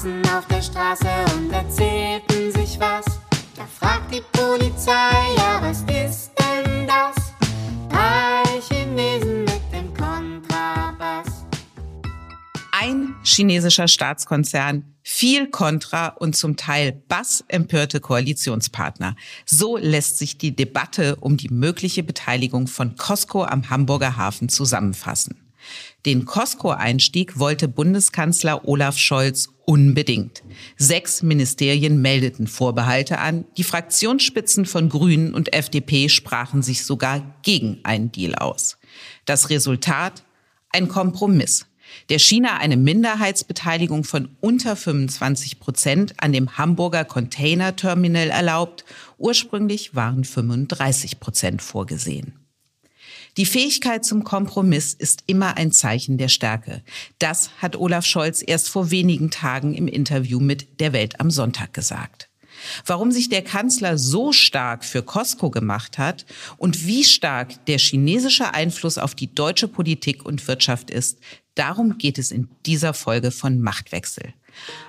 Saßen auf der Straße und erzählten sich was. Da fragt die Polizei, ja, was ist denn das? Drei Chinesen mit dem Kontrabass. Ein chinesischer Staatskonzern, viel Kontra und zum Teil bassempörte Koalitionspartner. So lässt sich die Debatte um die mögliche Beteiligung von Costco am Hamburger Hafen zusammenfassen. Den Costco-Einstieg wollte Bundeskanzler Olaf Scholz unbedingt. Sechs Ministerien meldeten Vorbehalte an. Die Fraktionsspitzen von Grünen und FDP sprachen sich sogar gegen einen Deal aus. Das Resultat? Ein Kompromiss der China eine Minderheitsbeteiligung von unter 25 Prozent an dem Hamburger Containerterminal erlaubt. Ursprünglich waren 35 Prozent vorgesehen. Die Fähigkeit zum Kompromiss ist immer ein Zeichen der Stärke. Das hat Olaf Scholz erst vor wenigen Tagen im Interview mit der Welt am Sonntag gesagt. Warum sich der Kanzler so stark für Costco gemacht hat und wie stark der chinesische Einfluss auf die deutsche Politik und Wirtschaft ist, darum geht es in dieser Folge von Machtwechsel.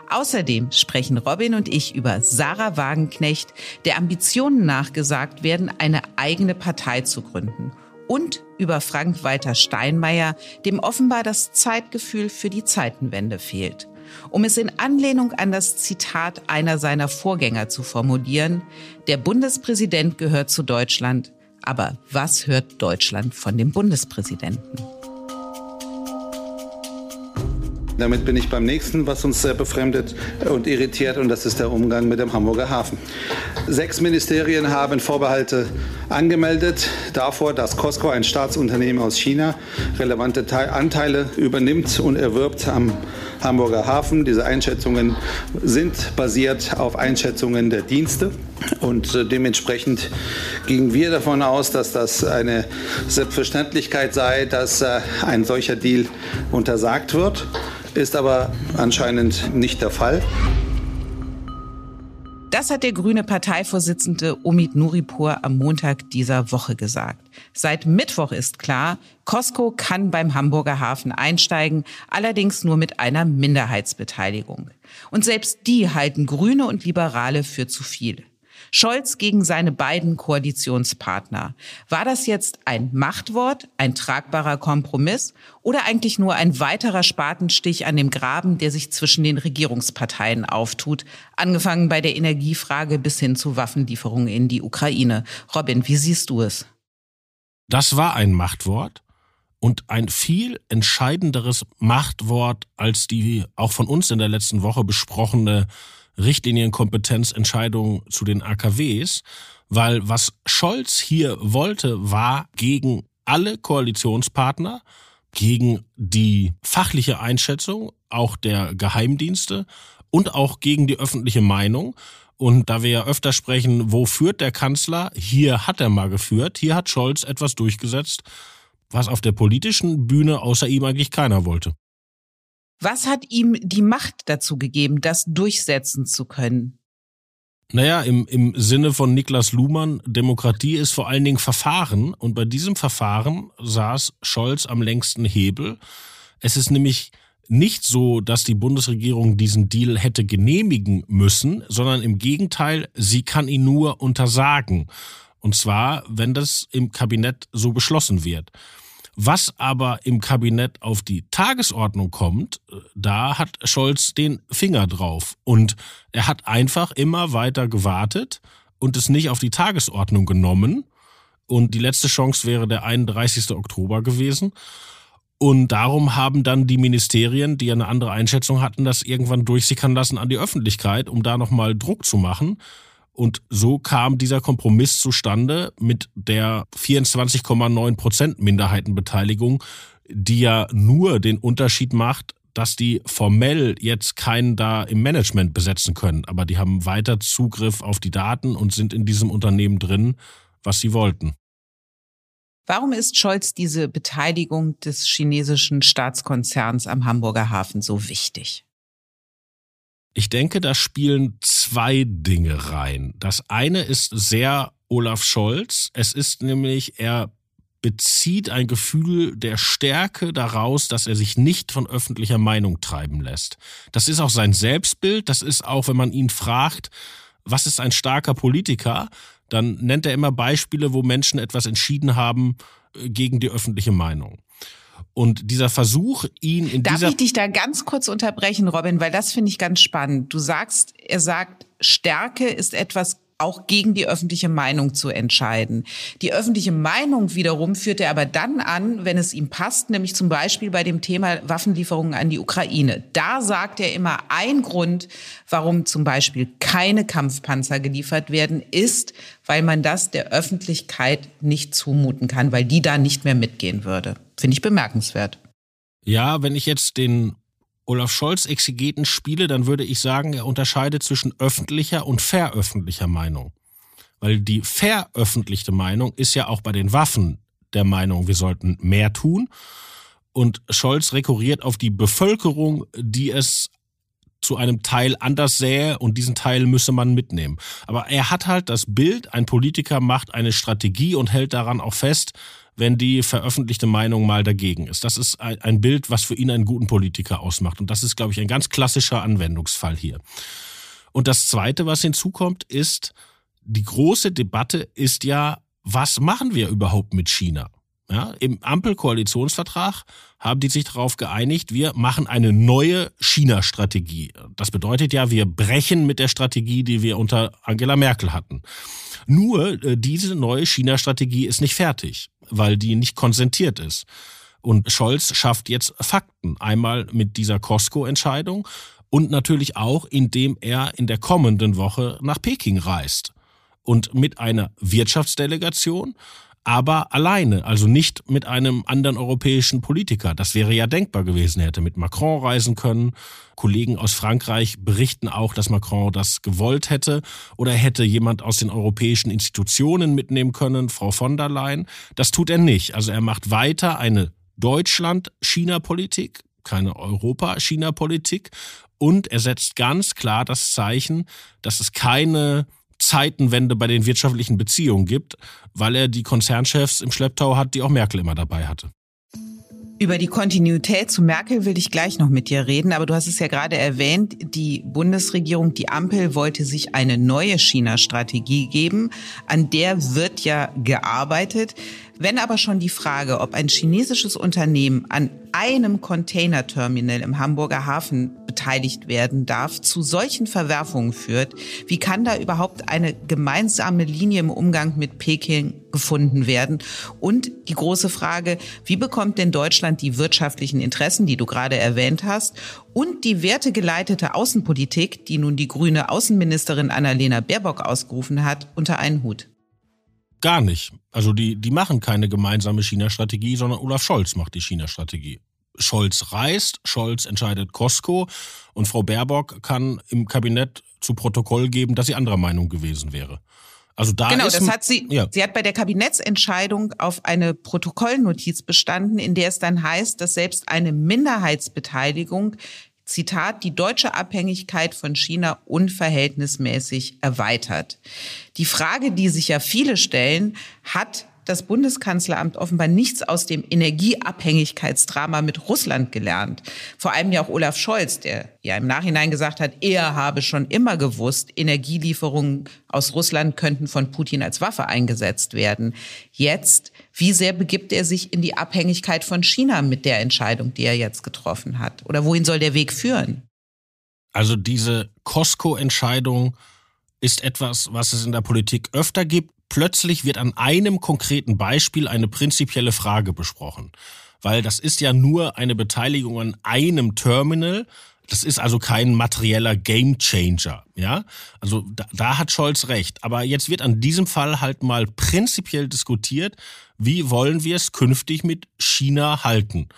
Außerdem sprechen Robin und ich über Sarah Wagenknecht, der Ambitionen nachgesagt werden, eine eigene Partei zu gründen und über Frank-Walter Steinmeier, dem offenbar das Zeitgefühl für die Zeitenwende fehlt. Um es in Anlehnung an das Zitat einer seiner Vorgänger zu formulieren, der Bundespräsident gehört zu Deutschland, aber was hört Deutschland von dem Bundespräsidenten? Damit bin ich beim nächsten, was uns sehr befremdet und irritiert, und das ist der Umgang mit dem Hamburger Hafen. Sechs Ministerien haben Vorbehalte angemeldet davor, dass Costco, ein Staatsunternehmen aus China, relevante Anteile übernimmt und erwirbt am Hamburger Hafen. Diese Einschätzungen sind basiert auf Einschätzungen der Dienste. Und äh, dementsprechend gingen wir davon aus, dass das eine Selbstverständlichkeit sei, dass äh, ein solcher Deal untersagt wird ist aber anscheinend nicht der Fall. Das hat der grüne Parteivorsitzende Omid Nuripur am Montag dieser Woche gesagt. Seit Mittwoch ist klar, Costco kann beim Hamburger Hafen einsteigen, allerdings nur mit einer Minderheitsbeteiligung. Und selbst die halten Grüne und Liberale für zu viel. Scholz gegen seine beiden Koalitionspartner. War das jetzt ein Machtwort, ein tragbarer Kompromiss oder eigentlich nur ein weiterer Spatenstich an dem Graben, der sich zwischen den Regierungsparteien auftut, angefangen bei der Energiefrage bis hin zu Waffenlieferungen in die Ukraine? Robin, wie siehst du es? Das war ein Machtwort und ein viel entscheidenderes Machtwort als die auch von uns in der letzten Woche besprochene Richtlinienkompetenzentscheidung zu den AKWs, weil was Scholz hier wollte, war gegen alle Koalitionspartner, gegen die fachliche Einschätzung auch der Geheimdienste und auch gegen die öffentliche Meinung. Und da wir ja öfter sprechen, wo führt der Kanzler? Hier hat er mal geführt. Hier hat Scholz etwas durchgesetzt, was auf der politischen Bühne außer ihm eigentlich keiner wollte. Was hat ihm die Macht dazu gegeben, das durchsetzen zu können? Naja, im, im Sinne von Niklas Luhmann, Demokratie ist vor allen Dingen Verfahren. Und bei diesem Verfahren saß Scholz am längsten Hebel. Es ist nämlich nicht so, dass die Bundesregierung diesen Deal hätte genehmigen müssen, sondern im Gegenteil, sie kann ihn nur untersagen. Und zwar, wenn das im Kabinett so beschlossen wird. Was aber im Kabinett auf die Tagesordnung kommt, da hat Scholz den Finger drauf. Und er hat einfach immer weiter gewartet und es nicht auf die Tagesordnung genommen. Und die letzte Chance wäre der 31. Oktober gewesen. Und darum haben dann die Ministerien, die eine andere Einschätzung hatten, das irgendwann durchsickern lassen an die Öffentlichkeit, um da nochmal Druck zu machen. Und so kam dieser Kompromiss zustande mit der 24,9 Prozent Minderheitenbeteiligung, die ja nur den Unterschied macht, dass die formell jetzt keinen da im Management besetzen können, aber die haben weiter Zugriff auf die Daten und sind in diesem Unternehmen drin, was sie wollten. Warum ist Scholz diese Beteiligung des chinesischen Staatskonzerns am Hamburger Hafen so wichtig? Ich denke, da spielen zwei Dinge rein. Das eine ist sehr Olaf Scholz. Es ist nämlich, er bezieht ein Gefühl der Stärke daraus, dass er sich nicht von öffentlicher Meinung treiben lässt. Das ist auch sein Selbstbild, das ist auch, wenn man ihn fragt, was ist ein starker Politiker, dann nennt er immer Beispiele, wo Menschen etwas entschieden haben äh, gegen die öffentliche Meinung. Und dieser Versuch, ihn in Darf dieser... ich dich da ganz kurz unterbrechen, Robin, weil das finde ich ganz spannend. Du sagst, er sagt, Stärke ist etwas auch gegen die öffentliche Meinung zu entscheiden. Die öffentliche Meinung wiederum führt er aber dann an, wenn es ihm passt, nämlich zum Beispiel bei dem Thema Waffenlieferungen an die Ukraine. Da sagt er immer, ein Grund, warum zum Beispiel keine Kampfpanzer geliefert werden, ist, weil man das der Öffentlichkeit nicht zumuten kann, weil die da nicht mehr mitgehen würde. Finde ich bemerkenswert. Ja, wenn ich jetzt den Olaf Scholz Exegeten spiele, dann würde ich sagen, er unterscheidet zwischen öffentlicher und veröffentlicher Meinung. Weil die veröffentlichte Meinung ist ja auch bei den Waffen der Meinung, wir sollten mehr tun. Und Scholz rekurriert auf die Bevölkerung, die es zu einem Teil anders sähe und diesen Teil müsse man mitnehmen. Aber er hat halt das Bild, ein Politiker macht eine Strategie und hält daran auch fest, wenn die veröffentlichte Meinung mal dagegen ist. Das ist ein Bild, was für ihn einen guten Politiker ausmacht. Und das ist, glaube ich, ein ganz klassischer Anwendungsfall hier. Und das Zweite, was hinzukommt, ist, die große Debatte ist ja, was machen wir überhaupt mit China? Ja, Im Ampelkoalitionsvertrag haben die sich darauf geeinigt, wir machen eine neue China-Strategie. Das bedeutet ja, wir brechen mit der Strategie, die wir unter Angela Merkel hatten. Nur äh, diese neue China-Strategie ist nicht fertig, weil die nicht konsentiert ist. Und Scholz schafft jetzt Fakten. Einmal mit dieser Costco-Entscheidung und natürlich auch, indem er in der kommenden Woche nach Peking reist. Und mit einer Wirtschaftsdelegation, aber alleine, also nicht mit einem anderen europäischen Politiker. Das wäre ja denkbar gewesen. Er hätte mit Macron reisen können. Kollegen aus Frankreich berichten auch, dass Macron das gewollt hätte. Oder hätte jemand aus den europäischen Institutionen mitnehmen können, Frau von der Leyen. Das tut er nicht. Also er macht weiter eine Deutschland-China-Politik, keine Europa-China-Politik. Und er setzt ganz klar das Zeichen, dass es keine Zeitenwende bei den wirtschaftlichen Beziehungen gibt, weil er die Konzernchefs im Schlepptau hat, die auch Merkel immer dabei hatte. Über die Kontinuität zu Merkel will ich gleich noch mit dir reden, aber du hast es ja gerade erwähnt, die Bundesregierung, die Ampel wollte sich eine neue China-Strategie geben, an der wird ja gearbeitet. Wenn aber schon die Frage, ob ein chinesisches Unternehmen an einem Containerterminal im Hamburger Hafen beteiligt werden darf, zu solchen Verwerfungen führt, wie kann da überhaupt eine gemeinsame Linie im Umgang mit Peking gefunden werden? Und die große Frage, wie bekommt denn Deutschland die wirtschaftlichen Interessen, die du gerade erwähnt hast, und die wertegeleitete Außenpolitik, die nun die grüne Außenministerin Annalena Baerbock ausgerufen hat, unter einen Hut? Gar nicht. Also die, die machen keine gemeinsame China-Strategie, sondern Olaf Scholz macht die China-Strategie. Scholz reist, Scholz entscheidet Costco und Frau Baerbock kann im Kabinett zu Protokoll geben, dass sie anderer Meinung gewesen wäre. Also da genau, ist, das hat sie. Ja. Sie hat bei der Kabinettsentscheidung auf eine Protokollnotiz bestanden, in der es dann heißt, dass selbst eine Minderheitsbeteiligung Zitat, die deutsche Abhängigkeit von China unverhältnismäßig erweitert. Die Frage, die sich ja viele stellen, hat das Bundeskanzleramt offenbar nichts aus dem Energieabhängigkeitsdrama mit Russland gelernt. Vor allem ja auch Olaf Scholz, der ja im Nachhinein gesagt hat, er habe schon immer gewusst, Energielieferungen aus Russland könnten von Putin als Waffe eingesetzt werden. Jetzt, wie sehr begibt er sich in die Abhängigkeit von China mit der Entscheidung, die er jetzt getroffen hat? Oder wohin soll der Weg führen? Also diese Costco-Entscheidung ist etwas, was es in der Politik öfter gibt plötzlich wird an einem konkreten Beispiel eine prinzipielle Frage besprochen. Weil das ist ja nur eine Beteiligung an einem Terminal, Das ist also kein materieller Gamechanger, ja. Also da, da hat Scholz recht. Aber jetzt wird an diesem Fall halt mal prinzipiell diskutiert, wie wollen wir es künftig mit China halten?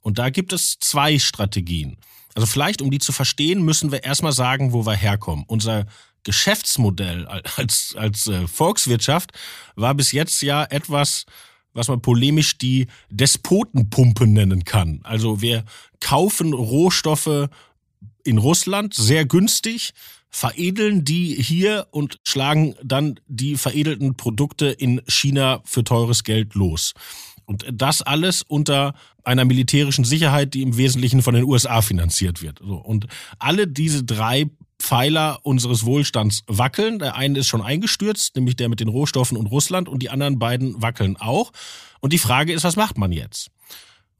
Und da gibt es zwei Strategien. Also vielleicht, um die zu verstehen, müssen wir erstmal sagen, wo wir herkommen. Unser Geschäftsmodell als, als äh, Volkswirtschaft war bis jetzt ja etwas, was man polemisch die Despotenpumpe nennen kann. Also wir kaufen Rohstoffe in Russland sehr günstig, veredeln die hier und schlagen dann die veredelten Produkte in China für teures Geld los. Und das alles unter einer militärischen Sicherheit, die im Wesentlichen von den USA finanziert wird. Und alle diese drei Pfeiler unseres Wohlstands wackeln. Der eine ist schon eingestürzt, nämlich der mit den Rohstoffen und Russland, und die anderen beiden wackeln auch. Und die Frage ist, was macht man jetzt?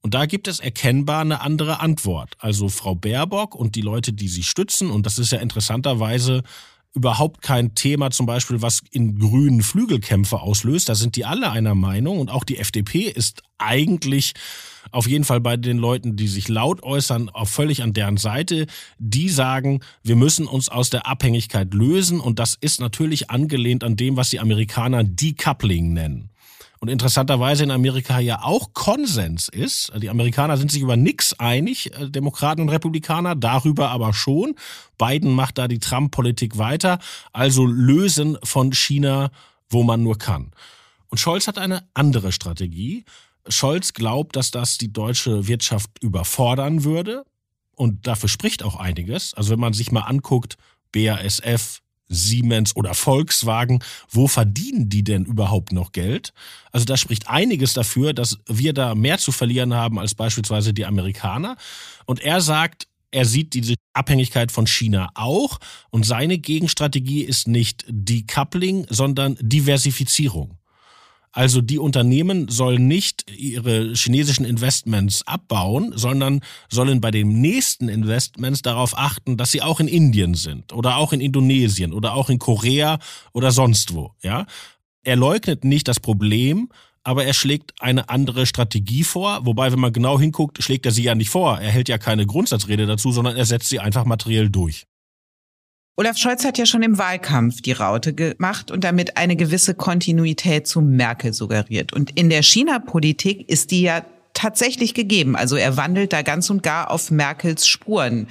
Und da gibt es erkennbar eine andere Antwort. Also Frau Baerbock und die Leute, die sie stützen, und das ist ja interessanterweise überhaupt kein Thema zum Beispiel, was in Grünen Flügelkämpfe auslöst. Da sind die alle einer Meinung und auch die FDP ist eigentlich auf jeden Fall bei den Leuten, die sich laut äußern, auch völlig an deren Seite. Die sagen, wir müssen uns aus der Abhängigkeit lösen und das ist natürlich angelehnt an dem, was die Amerikaner Decoupling nennen und interessanterweise in Amerika ja auch Konsens ist. Die Amerikaner sind sich über nichts einig, äh, Demokraten und Republikaner, darüber aber schon. Biden macht da die Trump-Politik weiter, also lösen von China, wo man nur kann. Und Scholz hat eine andere Strategie. Scholz glaubt, dass das die deutsche Wirtschaft überfordern würde. Und dafür spricht auch einiges. Also wenn man sich mal anguckt, BASF, Siemens oder Volkswagen, wo verdienen die denn überhaupt noch Geld? Also da spricht einiges dafür, dass wir da mehr zu verlieren haben als beispielsweise die Amerikaner. Und er sagt, er sieht diese Abhängigkeit von China auch und seine Gegenstrategie ist nicht Decoupling, sondern Diversifizierung. Also die Unternehmen sollen nicht ihre chinesischen Investments abbauen, sondern sollen bei den nächsten Investments darauf achten, dass sie auch in Indien sind oder auch in Indonesien oder auch in Korea oder sonst wo, ja? Er leugnet nicht das Problem, aber er schlägt eine andere Strategie vor, wobei, wenn man genau hinguckt, schlägt er sie ja nicht vor. Er hält ja keine Grundsatzrede dazu, sondern er setzt sie einfach materiell durch. Olaf Scholz hat ja schon im Wahlkampf die Raute gemacht und damit eine gewisse Kontinuität zu Merkel suggeriert. Und in der China-Politik ist die ja tatsächlich gegeben. Also er wandelt da ganz und gar auf Merkels Spuren.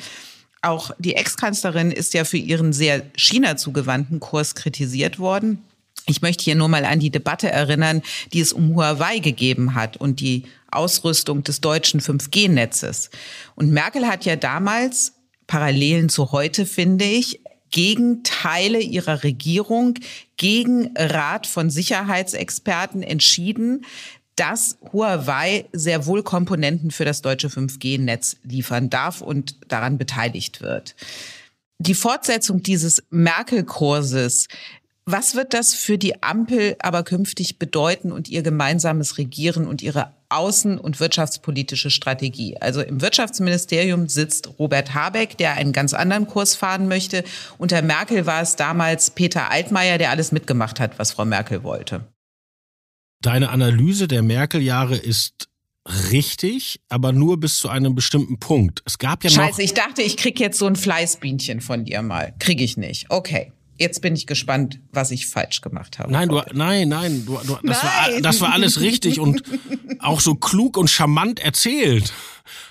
Auch die Ex-Kanzlerin ist ja für ihren sehr China zugewandten Kurs kritisiert worden. Ich möchte hier nur mal an die Debatte erinnern, die es um Huawei gegeben hat und die Ausrüstung des deutschen 5G-Netzes. Und Merkel hat ja damals Parallelen zu heute, finde ich, gegen Teile ihrer Regierung, gegen Rat von Sicherheitsexperten entschieden, dass Huawei sehr wohl Komponenten für das deutsche 5G-Netz liefern darf und daran beteiligt wird. Die Fortsetzung dieses Merkel-Kurses was wird das für die Ampel aber künftig bedeuten und ihr gemeinsames Regieren und ihre außen- und wirtschaftspolitische Strategie? Also im Wirtschaftsministerium sitzt Robert Habeck, der einen ganz anderen Kurs fahren möchte. Unter Merkel war es damals Peter Altmaier, der alles mitgemacht hat, was Frau Merkel wollte. Deine Analyse der Merkel-Jahre ist richtig, aber nur bis zu einem bestimmten Punkt. Es gab ja noch Scheiße, ich dachte, ich krieg jetzt so ein Fleißbienchen von dir mal. Krieg ich nicht. Okay. Jetzt bin ich gespannt, was ich falsch gemacht habe. Nein, du, nein, nein, du, du, das, nein. War, das war alles richtig und auch so klug und charmant erzählt.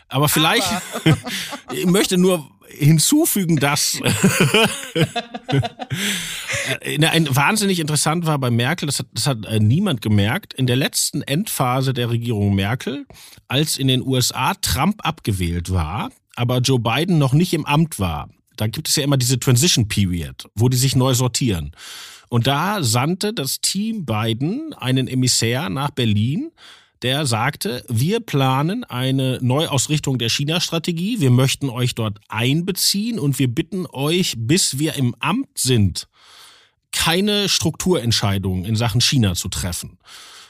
Aber vielleicht, Aber. ich möchte nur hinzufügen, dass ein, wahnsinnig interessant war bei Merkel, das hat, das hat äh, niemand gemerkt, in der letzten Endphase der Regierung Merkel, als in den USA Trump abgewählt war, aber Joe Biden noch nicht im Amt war, da gibt es ja immer diese Transition Period, wo die sich neu sortieren. Und da sandte das Team Biden einen Emissär nach Berlin, der sagte, wir planen eine Neuausrichtung der China-Strategie, wir möchten euch dort einbeziehen und wir bitten euch, bis wir im Amt sind, keine Strukturentscheidungen in Sachen China zu treffen.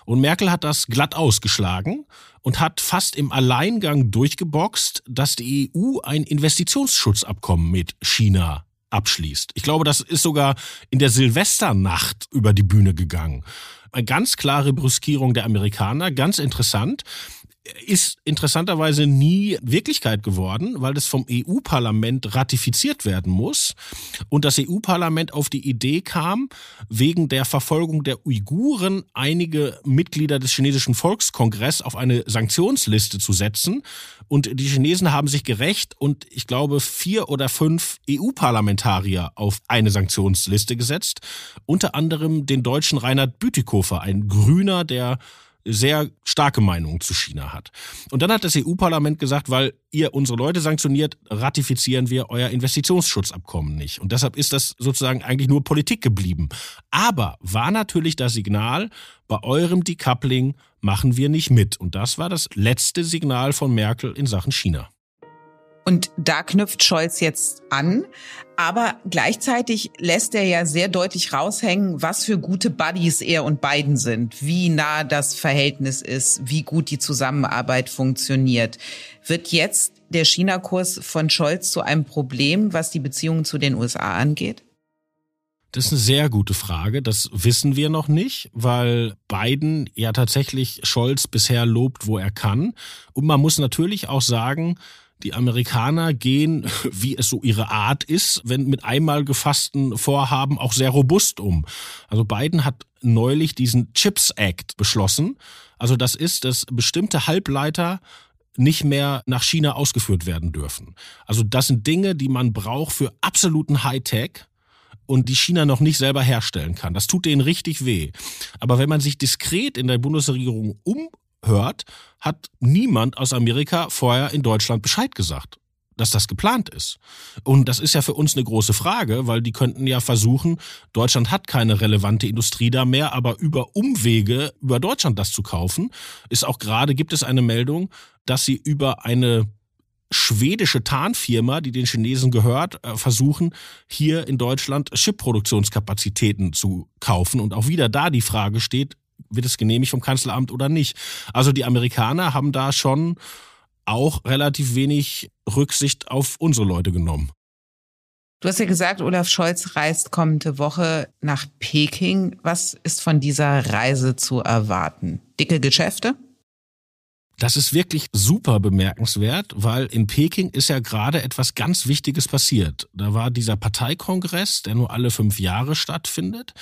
Und Merkel hat das glatt ausgeschlagen und hat fast im Alleingang durchgeboxt, dass die EU ein Investitionsschutzabkommen mit China abschließt. Ich glaube, das ist sogar in der Silvesternacht über die Bühne gegangen. Eine ganz klare Brüskierung der Amerikaner, ganz interessant. Ist interessanterweise nie Wirklichkeit geworden, weil das vom EU-Parlament ratifiziert werden muss. Und das EU-Parlament auf die Idee kam, wegen der Verfolgung der Uiguren einige Mitglieder des chinesischen Volkskongress auf eine Sanktionsliste zu setzen. Und die Chinesen haben sich gerecht und ich glaube vier oder fünf EU-Parlamentarier auf eine Sanktionsliste gesetzt. Unter anderem den deutschen Reinhard Bütikofer, ein Grüner, der sehr starke Meinung zu China hat. Und dann hat das EU-Parlament gesagt, weil ihr unsere Leute sanktioniert, ratifizieren wir euer Investitionsschutzabkommen nicht. Und deshalb ist das sozusagen eigentlich nur Politik geblieben. Aber war natürlich das Signal, bei eurem Decoupling machen wir nicht mit. Und das war das letzte Signal von Merkel in Sachen China. Und da knüpft Scholz jetzt an. Aber gleichzeitig lässt er ja sehr deutlich raushängen, was für gute Buddies er und Biden sind, wie nah das Verhältnis ist, wie gut die Zusammenarbeit funktioniert. Wird jetzt der China-Kurs von Scholz zu einem Problem, was die Beziehungen zu den USA angeht? Das ist eine sehr gute Frage. Das wissen wir noch nicht, weil Biden ja tatsächlich Scholz bisher lobt, wo er kann. Und man muss natürlich auch sagen, die Amerikaner gehen, wie es so ihre Art ist, wenn mit einmal gefassten Vorhaben auch sehr robust um. Also Biden hat neulich diesen Chips Act beschlossen. Also das ist, dass bestimmte Halbleiter nicht mehr nach China ausgeführt werden dürfen. Also das sind Dinge, die man braucht für absoluten Hightech und die China noch nicht selber herstellen kann. Das tut denen richtig weh. Aber wenn man sich diskret in der Bundesregierung um hört, hat niemand aus Amerika vorher in Deutschland Bescheid gesagt dass das geplant ist. Und das ist ja für uns eine große Frage, weil die könnten ja versuchen, Deutschland hat keine relevante Industrie da mehr, aber über Umwege über Deutschland das zu kaufen, ist auch gerade, gibt es eine Meldung, dass sie über eine schwedische Tarnfirma, die den Chinesen gehört, äh, versuchen, hier in Deutschland Chipproduktionskapazitäten zu kaufen. Und auch wieder da die Frage steht, wird es genehmigt vom Kanzleramt oder nicht. Also die Amerikaner haben da schon auch relativ wenig Rücksicht auf unsere Leute genommen. Du hast ja gesagt, Olaf Scholz reist kommende Woche nach Peking. Was ist von dieser Reise zu erwarten? Dicke Geschäfte? Das ist wirklich super bemerkenswert, weil in Peking ist ja gerade etwas ganz Wichtiges passiert. Da war dieser Parteikongress, der nur alle fünf Jahre stattfindet.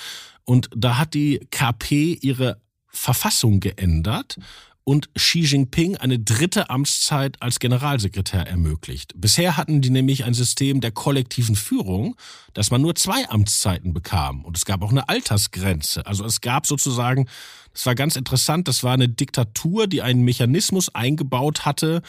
Und da hat die KP ihre Verfassung geändert und Xi Jinping eine dritte Amtszeit als Generalsekretär ermöglicht. Bisher hatten die nämlich ein System der kollektiven Führung, dass man nur zwei Amtszeiten bekam. Und es gab auch eine Altersgrenze. Also es gab sozusagen, das war ganz interessant, das war eine Diktatur, die einen Mechanismus eingebaut hatte,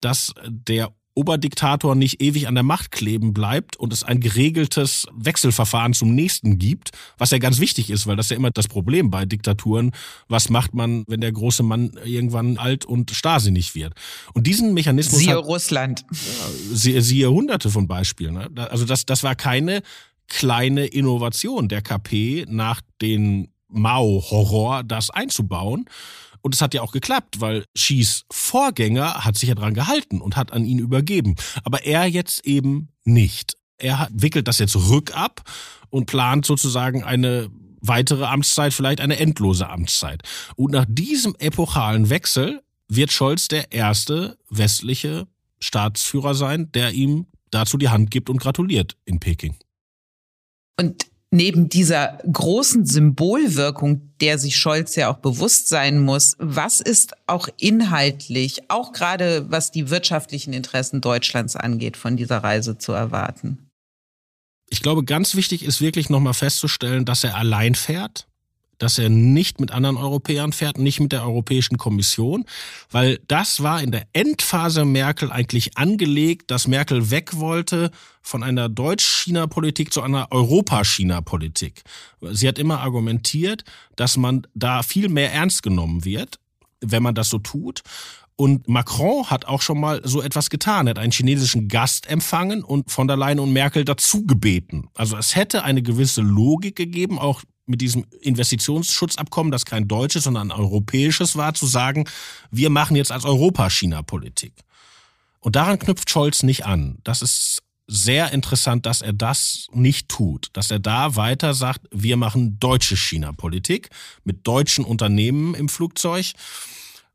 dass der Oberdiktator nicht ewig an der Macht kleben bleibt und es ein geregeltes Wechselverfahren zum nächsten gibt, was ja ganz wichtig ist, weil das ja immer das Problem bei Diktaturen, was macht man, wenn der große Mann irgendwann alt und starrsinnig wird. Und diesen Mechanismus siehe hat, Russland. Ja, siehe, siehe hunderte von Beispielen. Ne? Also das, das war keine kleine Innovation der KP nach den Mao-Horror, das einzubauen, und es hat ja auch geklappt, weil Xis Vorgänger hat sich ja dran gehalten und hat an ihn übergeben. Aber er jetzt eben nicht. Er wickelt das jetzt rückab und plant sozusagen eine weitere Amtszeit, vielleicht eine endlose Amtszeit. Und nach diesem epochalen Wechsel wird Scholz der erste westliche Staatsführer sein, der ihm dazu die Hand gibt und gratuliert in Peking. Und neben dieser großen Symbolwirkung, der sich Scholz ja auch bewusst sein muss, was ist auch inhaltlich, auch gerade was die wirtschaftlichen Interessen Deutschlands angeht, von dieser Reise zu erwarten? Ich glaube, ganz wichtig ist wirklich nochmal festzustellen, dass er allein fährt dass er nicht mit anderen Europäern fährt, nicht mit der Europäischen Kommission, weil das war in der Endphase Merkel eigentlich angelegt, dass Merkel weg wollte von einer Deutsch-China-Politik zu einer Europa-China-Politik. Sie hat immer argumentiert, dass man da viel mehr ernst genommen wird, wenn man das so tut. Und Macron hat auch schon mal so etwas getan. Er hat einen chinesischen Gast empfangen und von der Leyen und Merkel dazu gebeten. Also es hätte eine gewisse Logik gegeben, auch mit diesem Investitionsschutzabkommen, das kein deutsches, sondern ein europäisches war, zu sagen, wir machen jetzt als Europa China-Politik. Und daran knüpft Scholz nicht an. Das ist sehr interessant, dass er das nicht tut, dass er da weiter sagt, wir machen deutsche China-Politik mit deutschen Unternehmen im Flugzeug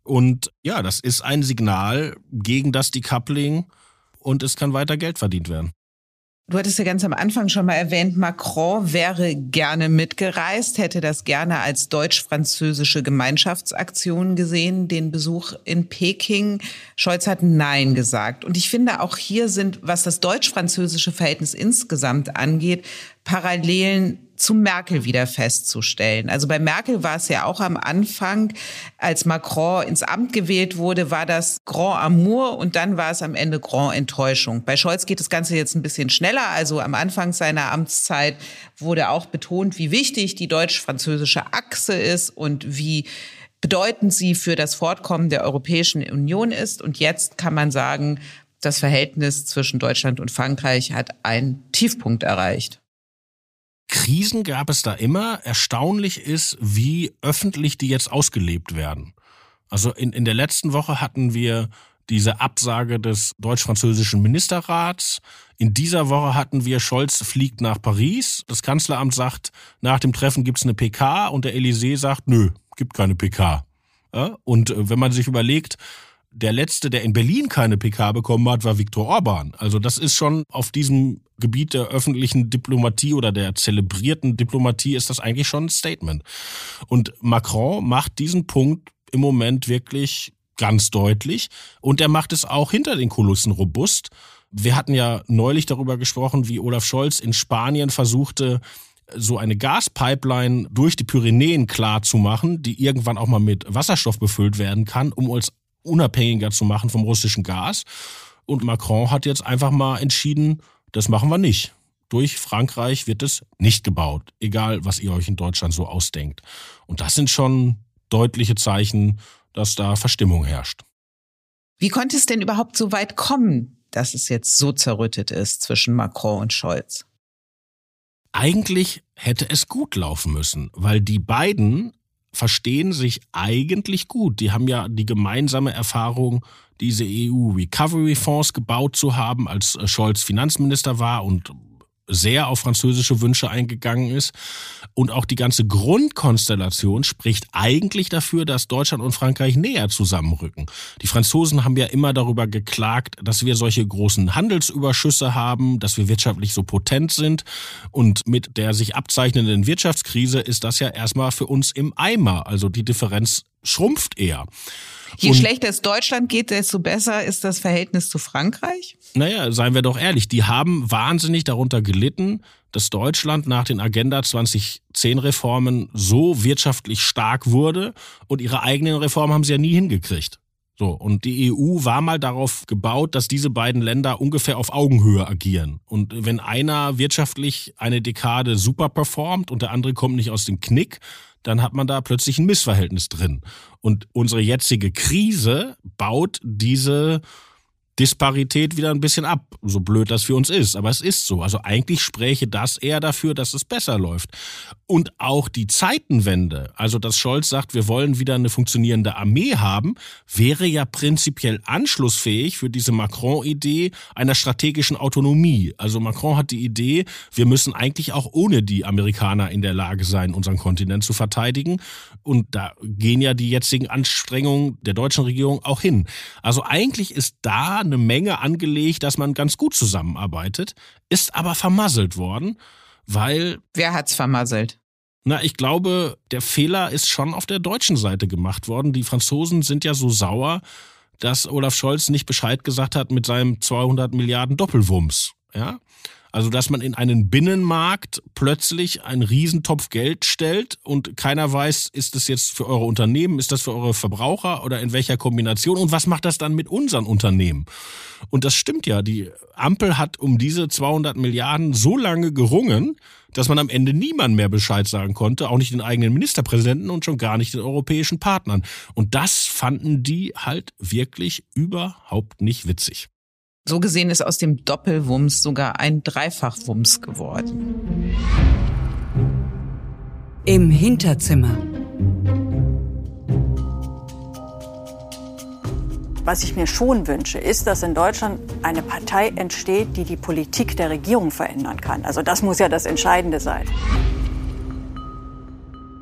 Und ja, das ist ein Signal gegen das Decoupling und es kann weiter Geld verdient werden. Du hattest ja ganz am Anfang schon mal erwähnt, Macron wäre gerne mitgereist, hätte das gerne als deutsch-französische Gemeinschaftsaktion gesehen, den Besuch in Peking. Scholz hat Nein gesagt. Und ich finde, auch hier sind, was das deutsch-französische Verhältnis insgesamt angeht, Parallelen zu Merkel wieder festzustellen. Also bei Merkel war es ja auch am Anfang, als Macron ins Amt gewählt wurde, war das Grand Amour und dann war es am Ende Grand Enttäuschung. Bei Scholz geht das Ganze jetzt ein bisschen schneller. Also am Anfang seiner Amtszeit wurde auch betont, wie wichtig die deutsch-französische Achse ist und wie bedeutend sie für das Fortkommen der Europäischen Union ist. Und jetzt kann man sagen, das Verhältnis zwischen Deutschland und Frankreich hat einen Tiefpunkt erreicht. Krisen gab es da immer. Erstaunlich ist, wie öffentlich die jetzt ausgelebt werden. Also in, in der letzten Woche hatten wir diese Absage des deutsch-französischen Ministerrats. In dieser Woche hatten wir Scholz fliegt nach Paris. Das Kanzleramt sagt, nach dem Treffen gibt's eine PK und der Élysée sagt, nö, gibt keine PK. Und äh, wenn man sich überlegt, der letzte, der in Berlin keine PK bekommen hat, war Viktor Orban. Also das ist schon auf diesem Gebiet der öffentlichen Diplomatie oder der zelebrierten Diplomatie ist das eigentlich schon ein Statement. Und Macron macht diesen Punkt im Moment wirklich ganz deutlich und er macht es auch hinter den Kulissen robust. Wir hatten ja neulich darüber gesprochen, wie Olaf Scholz in Spanien versuchte, so eine Gaspipeline durch die Pyrenäen klar zu machen, die irgendwann auch mal mit Wasserstoff befüllt werden kann, um uns unabhängiger zu machen vom russischen Gas. Und Macron hat jetzt einfach mal entschieden, das machen wir nicht. Durch Frankreich wird es nicht gebaut, egal was ihr euch in Deutschland so ausdenkt. Und das sind schon deutliche Zeichen, dass da Verstimmung herrscht. Wie konnte es denn überhaupt so weit kommen, dass es jetzt so zerrüttet ist zwischen Macron und Scholz? Eigentlich hätte es gut laufen müssen, weil die beiden verstehen sich eigentlich gut. Die haben ja die gemeinsame Erfahrung, diese EU-Recovery-Fonds gebaut zu haben, als Scholz Finanzminister war und sehr auf französische Wünsche eingegangen ist. Und auch die ganze Grundkonstellation spricht eigentlich dafür, dass Deutschland und Frankreich näher zusammenrücken. Die Franzosen haben ja immer darüber geklagt, dass wir solche großen Handelsüberschüsse haben, dass wir wirtschaftlich so potent sind. Und mit der sich abzeichnenden Wirtschaftskrise ist das ja erstmal für uns im Eimer. Also die Differenz schrumpft eher. Je und, schlechter es Deutschland geht, desto besser ist das Verhältnis zu Frankreich? Naja, seien wir doch ehrlich, die haben wahnsinnig darunter gelitten, dass Deutschland nach den Agenda 2010 Reformen so wirtschaftlich stark wurde und ihre eigenen Reformen haben sie ja nie hingekriegt. So, und die EU war mal darauf gebaut, dass diese beiden Länder ungefähr auf Augenhöhe agieren. Und wenn einer wirtschaftlich eine Dekade super performt und der andere kommt nicht aus dem Knick, dann hat man da plötzlich ein Missverhältnis drin. Und unsere jetzige Krise baut diese Disparität wieder ein bisschen ab, so blöd das für uns ist. Aber es ist so. Also eigentlich spräche das eher dafür, dass es besser läuft. Und auch die Zeitenwende, also dass Scholz sagt, wir wollen wieder eine funktionierende Armee haben, wäre ja prinzipiell anschlussfähig für diese Macron-Idee einer strategischen Autonomie. Also Macron hat die Idee, wir müssen eigentlich auch ohne die Amerikaner in der Lage sein, unseren Kontinent zu verteidigen. Und da gehen ja die jetzigen Anstrengungen der deutschen Regierung auch hin. Also eigentlich ist da eine Menge angelegt, dass man ganz gut zusammenarbeitet, ist aber vermasselt worden, weil. Wer hat's vermasselt? Na, ich glaube, der Fehler ist schon auf der deutschen Seite gemacht worden. Die Franzosen sind ja so sauer, dass Olaf Scholz nicht Bescheid gesagt hat mit seinem 200 Milliarden Doppelwumms. Ja? Also, dass man in einen Binnenmarkt plötzlich einen Riesentopf Geld stellt und keiner weiß, ist das jetzt für eure Unternehmen, ist das für eure Verbraucher oder in welcher Kombination und was macht das dann mit unseren Unternehmen? Und das stimmt ja, die Ampel hat um diese 200 Milliarden so lange gerungen, dass man am Ende niemand mehr Bescheid sagen konnte, auch nicht den eigenen Ministerpräsidenten und schon gar nicht den europäischen Partnern. Und das fanden die halt wirklich überhaupt nicht witzig. So gesehen ist aus dem Doppelwumms sogar ein Dreifachwumms geworden. Im Hinterzimmer. Was ich mir schon wünsche, ist, dass in Deutschland eine Partei entsteht, die die Politik der Regierung verändern kann. Also das muss ja das Entscheidende sein.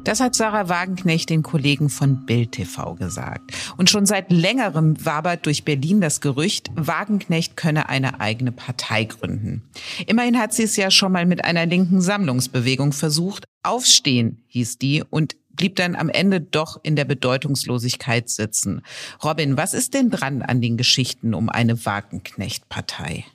Das hat Sarah Wagenknecht den Kollegen von Bild TV gesagt. Und schon seit längerem wabert durch Berlin das Gerücht, Wagenknecht könne eine eigene Partei gründen. Immerhin hat sie es ja schon mal mit einer linken Sammlungsbewegung versucht. Aufstehen hieß die und blieb dann am Ende doch in der Bedeutungslosigkeit sitzen. Robin, was ist denn dran an den Geschichten um eine Wagenknecht-Partei?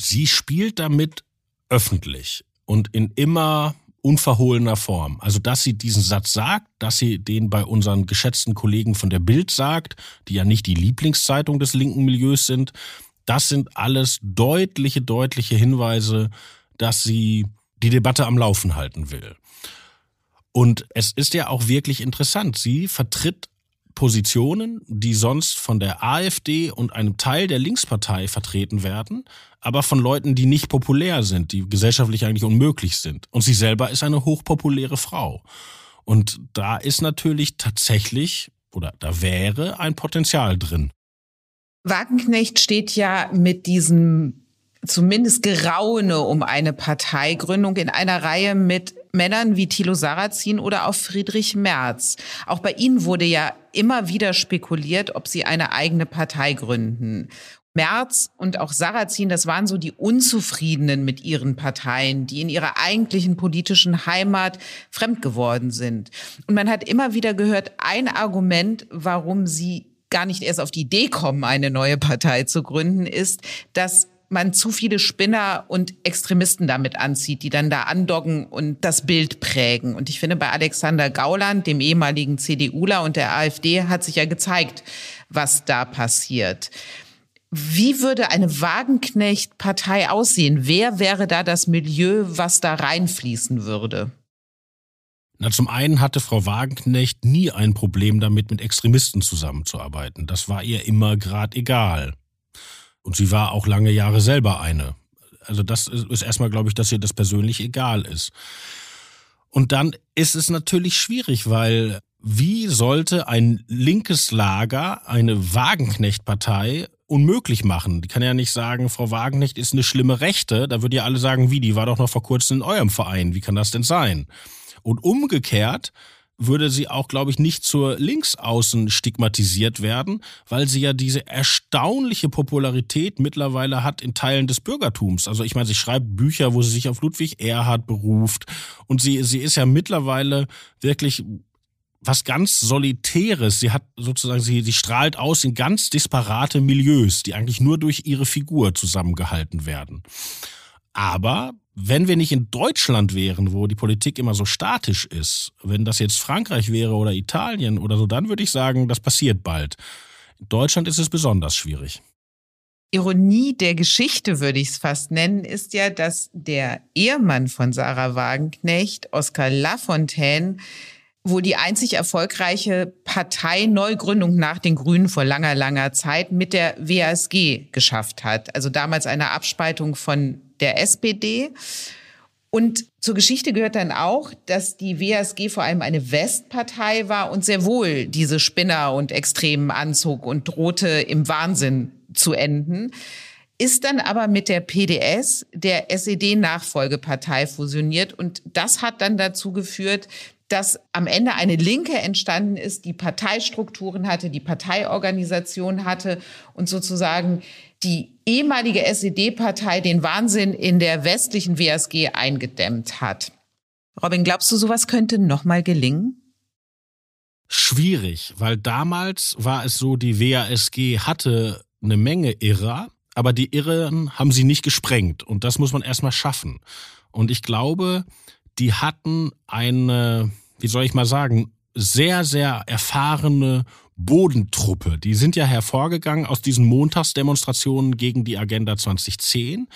Sie spielt damit öffentlich und in immer unverhohlener Form. Also, dass sie diesen Satz sagt, dass sie den bei unseren geschätzten Kollegen von der Bild sagt, die ja nicht die Lieblingszeitung des linken Milieus sind, das sind alles deutliche, deutliche Hinweise, dass sie die Debatte am Laufen halten will. Und es ist ja auch wirklich interessant. Sie vertritt Positionen, die sonst von der AfD und einem Teil der Linkspartei vertreten werden, aber von Leuten, die nicht populär sind, die gesellschaftlich eigentlich unmöglich sind. Und sie selber ist eine hochpopuläre Frau. Und da ist natürlich tatsächlich oder da wäre ein Potenzial drin. Wagenknecht steht ja mit diesem zumindest Geraune um eine Parteigründung in einer Reihe mit Männern wie Thilo Sarrazin oder auch Friedrich Merz. Auch bei ihnen wurde ja immer wieder spekuliert, ob sie eine eigene Partei gründen. Merz und auch Sarrazin, das waren so die Unzufriedenen mit ihren Parteien, die in ihrer eigentlichen politischen Heimat fremd geworden sind. Und man hat immer wieder gehört, ein Argument, warum sie gar nicht erst auf die Idee kommen, eine neue Partei zu gründen, ist, dass man zu viele Spinner und Extremisten damit anzieht, die dann da andocken und das Bild prägen. Und ich finde, bei Alexander Gauland, dem ehemaligen CDUler und der AfD, hat sich ja gezeigt, was da passiert. Wie würde eine Wagenknecht-Partei aussehen? Wer wäre da das Milieu, was da reinfließen würde? Na, zum einen hatte Frau Wagenknecht nie ein Problem damit, mit Extremisten zusammenzuarbeiten. Das war ihr immer grad egal. Und sie war auch lange Jahre selber eine. Also das ist erstmal, glaube ich, dass ihr das persönlich egal ist. Und dann ist es natürlich schwierig, weil wie sollte ein linkes Lager eine Wagenknecht-Partei unmöglich machen? Die kann ja nicht sagen, Frau Wagenknecht ist eine schlimme Rechte. Da würden ja alle sagen, wie, die war doch noch vor kurzem in eurem Verein. Wie kann das denn sein? Und umgekehrt würde sie auch, glaube ich, nicht zur Linksaußen stigmatisiert werden, weil sie ja diese erstaunliche Popularität mittlerweile hat in Teilen des Bürgertums. Also ich meine, sie schreibt Bücher, wo sie sich auf Ludwig Erhard beruft und sie, sie ist ja mittlerweile wirklich was ganz Solitäres. Sie hat sozusagen, sie, sie strahlt aus in ganz disparate Milieus, die eigentlich nur durch ihre Figur zusammengehalten werden. Aber wenn wir nicht in Deutschland wären, wo die Politik immer so statisch ist, wenn das jetzt Frankreich wäre oder Italien oder so, dann würde ich sagen, das passiert bald. In Deutschland ist es besonders schwierig. Ironie der Geschichte, würde ich es fast nennen, ist ja, dass der Ehemann von Sarah Wagenknecht, Oskar Lafontaine, wohl die einzig erfolgreiche Parteineugründung nach den Grünen vor langer, langer Zeit mit der WASG geschafft hat. Also damals eine Abspaltung von der SPD. Und zur Geschichte gehört dann auch, dass die WSG vor allem eine Westpartei war und sehr wohl diese Spinner und Extremen anzog und drohte im Wahnsinn zu enden ist dann aber mit der PDS, der SED-Nachfolgepartei, fusioniert. Und das hat dann dazu geführt, dass am Ende eine Linke entstanden ist, die Parteistrukturen hatte, die Parteiorganisation hatte und sozusagen die ehemalige SED-Partei den Wahnsinn in der westlichen WSG eingedämmt hat. Robin, glaubst du, sowas könnte nochmal gelingen? Schwierig, weil damals war es so, die WASG hatte eine Menge Irrer, aber die Irren haben sie nicht gesprengt und das muss man erstmal schaffen. Und ich glaube, die hatten eine, wie soll ich mal sagen, sehr, sehr erfahrene Bodentruppe. Die sind ja hervorgegangen aus diesen Montagsdemonstrationen gegen die Agenda 2010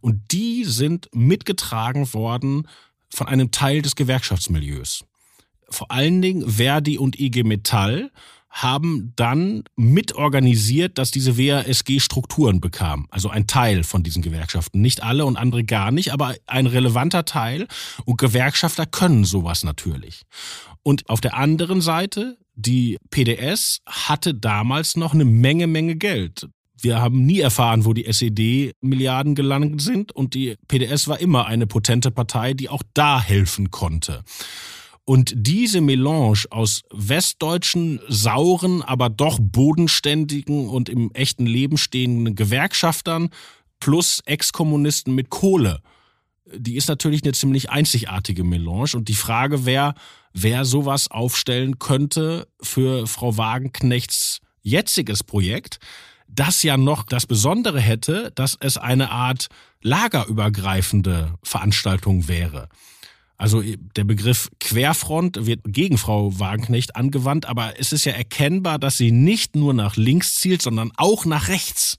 und die sind mitgetragen worden von einem Teil des Gewerkschaftsmilieus. Vor allen Dingen Verdi und IG Metall haben dann mitorganisiert, dass diese WASG Strukturen bekam. Also ein Teil von diesen Gewerkschaften. Nicht alle und andere gar nicht, aber ein relevanter Teil. Und Gewerkschafter können sowas natürlich. Und auf der anderen Seite, die PDS hatte damals noch eine Menge, Menge Geld. Wir haben nie erfahren, wo die SED-Milliarden gelandet sind und die PDS war immer eine potente Partei, die auch da helfen konnte. Und diese Melange aus westdeutschen, sauren, aber doch bodenständigen und im echten Leben stehenden Gewerkschaftern plus Ex-Kommunisten mit Kohle, die ist natürlich eine ziemlich einzigartige Melange. Und die Frage, wer, wer sowas aufstellen könnte für Frau Wagenknechts jetziges Projekt, das ja noch das Besondere hätte, dass es eine Art lagerübergreifende Veranstaltung wäre. Also der Begriff Querfront wird gegen Frau Wagenknecht angewandt, aber es ist ja erkennbar, dass sie nicht nur nach links zielt, sondern auch nach rechts.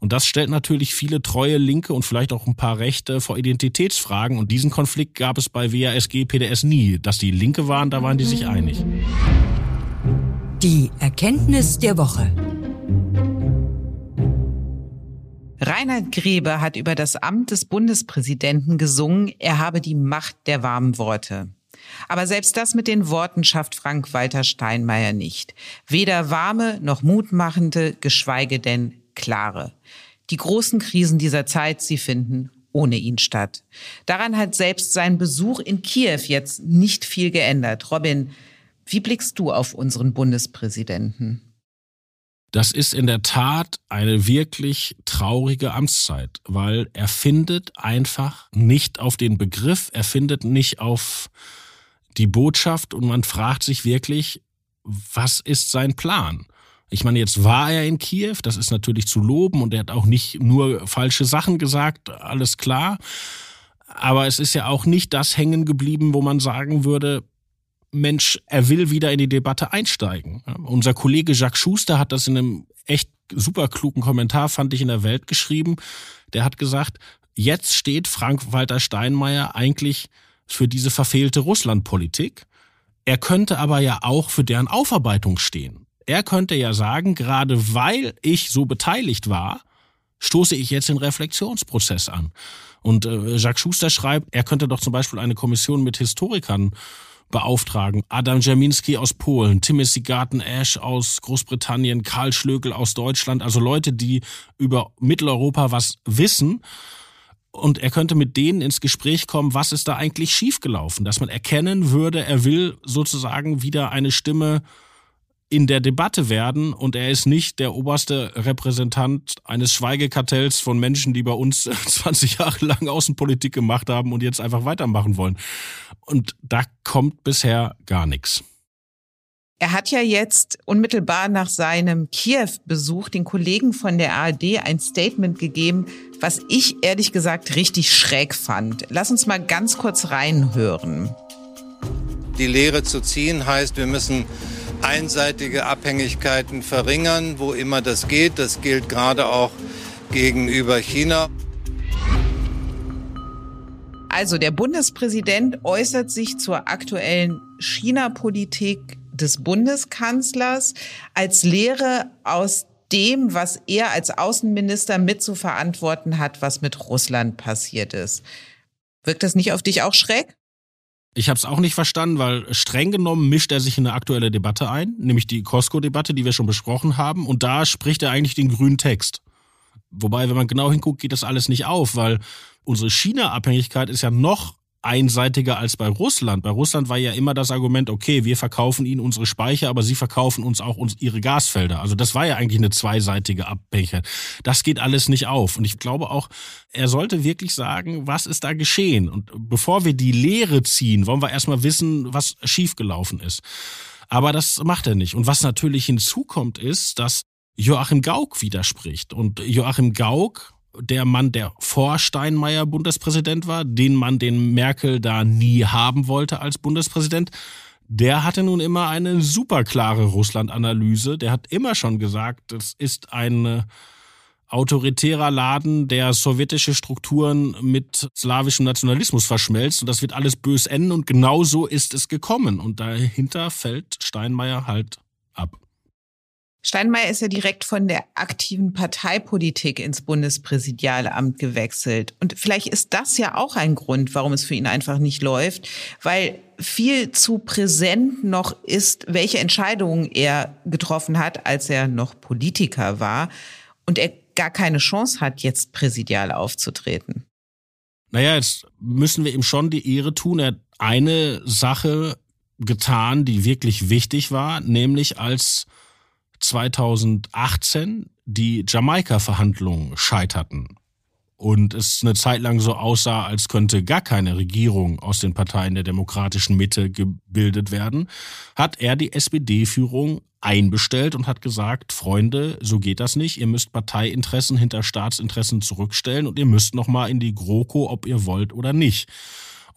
Und das stellt natürlich viele treue Linke und vielleicht auch ein paar Rechte vor Identitätsfragen. Und diesen Konflikt gab es bei WASG, PDS nie. Dass die Linke waren, da waren die sich einig. Die Erkenntnis der Woche. Reinhard Grebe hat über das Amt des Bundespräsidenten gesungen, er habe die Macht der warmen Worte. Aber selbst das mit den Worten schafft Frank-Walter Steinmeier nicht. Weder warme noch mutmachende, geschweige denn klare. Die großen Krisen dieser Zeit, sie finden ohne ihn statt. Daran hat selbst sein Besuch in Kiew jetzt nicht viel geändert. Robin, wie blickst du auf unseren Bundespräsidenten? Das ist in der Tat eine wirklich traurige Amtszeit, weil er findet einfach nicht auf den Begriff, er findet nicht auf die Botschaft und man fragt sich wirklich, was ist sein Plan? Ich meine, jetzt war er in Kiew, das ist natürlich zu loben und er hat auch nicht nur falsche Sachen gesagt, alles klar. Aber es ist ja auch nicht das hängen geblieben, wo man sagen würde, Mensch, er will wieder in die Debatte einsteigen. Unser Kollege Jacques Schuster hat das in einem echt super klugen Kommentar, fand ich in der Welt geschrieben. Der hat gesagt, jetzt steht Frank-Walter Steinmeier eigentlich für diese verfehlte Russlandpolitik. Er könnte aber ja auch für deren Aufarbeitung stehen. Er könnte ja sagen, gerade weil ich so beteiligt war, stoße ich jetzt den Reflexionsprozess an. Und äh, Jacques Schuster schreibt, er könnte doch zum Beispiel eine Kommission mit Historikern beauftragen. Adam Jaminski aus Polen, Timothy Garten Ash aus Großbritannien, Karl Schlögel aus Deutschland, also Leute, die über Mitteleuropa was wissen. Und er könnte mit denen ins Gespräch kommen, was ist da eigentlich schiefgelaufen, dass man erkennen würde, er will sozusagen wieder eine Stimme in der Debatte werden und er ist nicht der oberste Repräsentant eines Schweigekartells von Menschen, die bei uns 20 Jahre lang Außenpolitik gemacht haben und jetzt einfach weitermachen wollen. Und da kommt bisher gar nichts. Er hat ja jetzt unmittelbar nach seinem Kiew-Besuch den Kollegen von der ARD ein Statement gegeben, was ich ehrlich gesagt richtig schräg fand. Lass uns mal ganz kurz reinhören. Die Lehre zu ziehen heißt, wir müssen einseitige Abhängigkeiten verringern, wo immer das geht. Das gilt gerade auch gegenüber China. Also der Bundespräsident äußert sich zur aktuellen China-Politik des Bundeskanzlers als Lehre aus dem, was er als Außenminister mit zu verantworten hat, was mit Russland passiert ist. Wirkt das nicht auf dich auch schräg? Ich habe es auch nicht verstanden, weil streng genommen mischt er sich in eine aktuelle Debatte ein, nämlich die Costco-Debatte, die wir schon besprochen haben, und da spricht er eigentlich den grünen Text. Wobei, wenn man genau hinguckt, geht das alles nicht auf, weil unsere China-Abhängigkeit ist ja noch einseitiger als bei Russland. Bei Russland war ja immer das Argument, okay, wir verkaufen ihnen unsere Speicher, aber sie verkaufen uns auch uns ihre Gasfelder. Also das war ja eigentlich eine zweiseitige Abhängigkeit. Das geht alles nicht auf. Und ich glaube auch, er sollte wirklich sagen, was ist da geschehen? Und bevor wir die Lehre ziehen, wollen wir erstmal wissen, was schiefgelaufen ist. Aber das macht er nicht. Und was natürlich hinzukommt, ist, dass Joachim Gauck widerspricht. Und Joachim Gauck der Mann, der vor Steinmeier Bundespräsident war, den Mann, den Merkel da nie haben wollte als Bundespräsident, der hatte nun immer eine super klare Russland-Analyse. Der hat immer schon gesagt, es ist ein autoritärer Laden, der sowjetische Strukturen mit slawischem Nationalismus verschmelzt und das wird alles bös enden und genau so ist es gekommen und dahinter fällt Steinmeier halt ab. Steinmeier ist ja direkt von der aktiven Parteipolitik ins Bundespräsidiale Amt gewechselt. Und vielleicht ist das ja auch ein Grund, warum es für ihn einfach nicht läuft, weil viel zu präsent noch ist, welche Entscheidungen er getroffen hat, als er noch Politiker war und er gar keine Chance hat, jetzt präsidial aufzutreten. Naja, jetzt müssen wir ihm schon die Ehre tun. Er hat eine Sache getan, die wirklich wichtig war, nämlich als 2018 die Jamaika-Verhandlungen scheiterten und es eine Zeit lang so aussah, als könnte gar keine Regierung aus den Parteien der demokratischen Mitte gebildet werden, hat er die SPD-Führung einbestellt und hat gesagt, Freunde, so geht das nicht. Ihr müsst Parteiinteressen hinter Staatsinteressen zurückstellen und ihr müsst noch mal in die GroKo, ob ihr wollt oder nicht.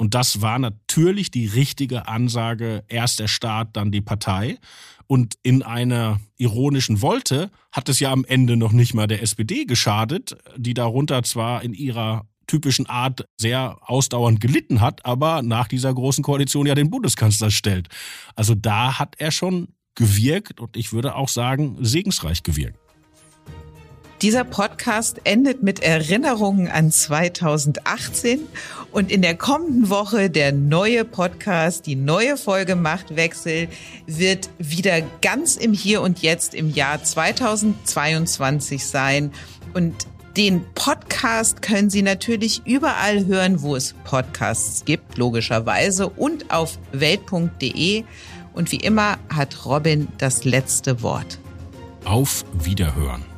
Und das war natürlich die richtige Ansage, erst der Staat, dann die Partei. Und in einer ironischen Wolte hat es ja am Ende noch nicht mal der SPD geschadet, die darunter zwar in ihrer typischen Art sehr ausdauernd gelitten hat, aber nach dieser großen Koalition ja den Bundeskanzler stellt. Also da hat er schon gewirkt und ich würde auch sagen, segensreich gewirkt. Dieser Podcast endet mit Erinnerungen an 2018 und in der kommenden Woche der neue Podcast, die neue Folge Machtwechsel wird wieder ganz im Hier und Jetzt im Jahr 2022 sein und den Podcast können Sie natürlich überall hören, wo es Podcasts gibt, logischerweise, und auf welt.de. Und wie immer hat Robin das letzte Wort. Auf Wiederhören.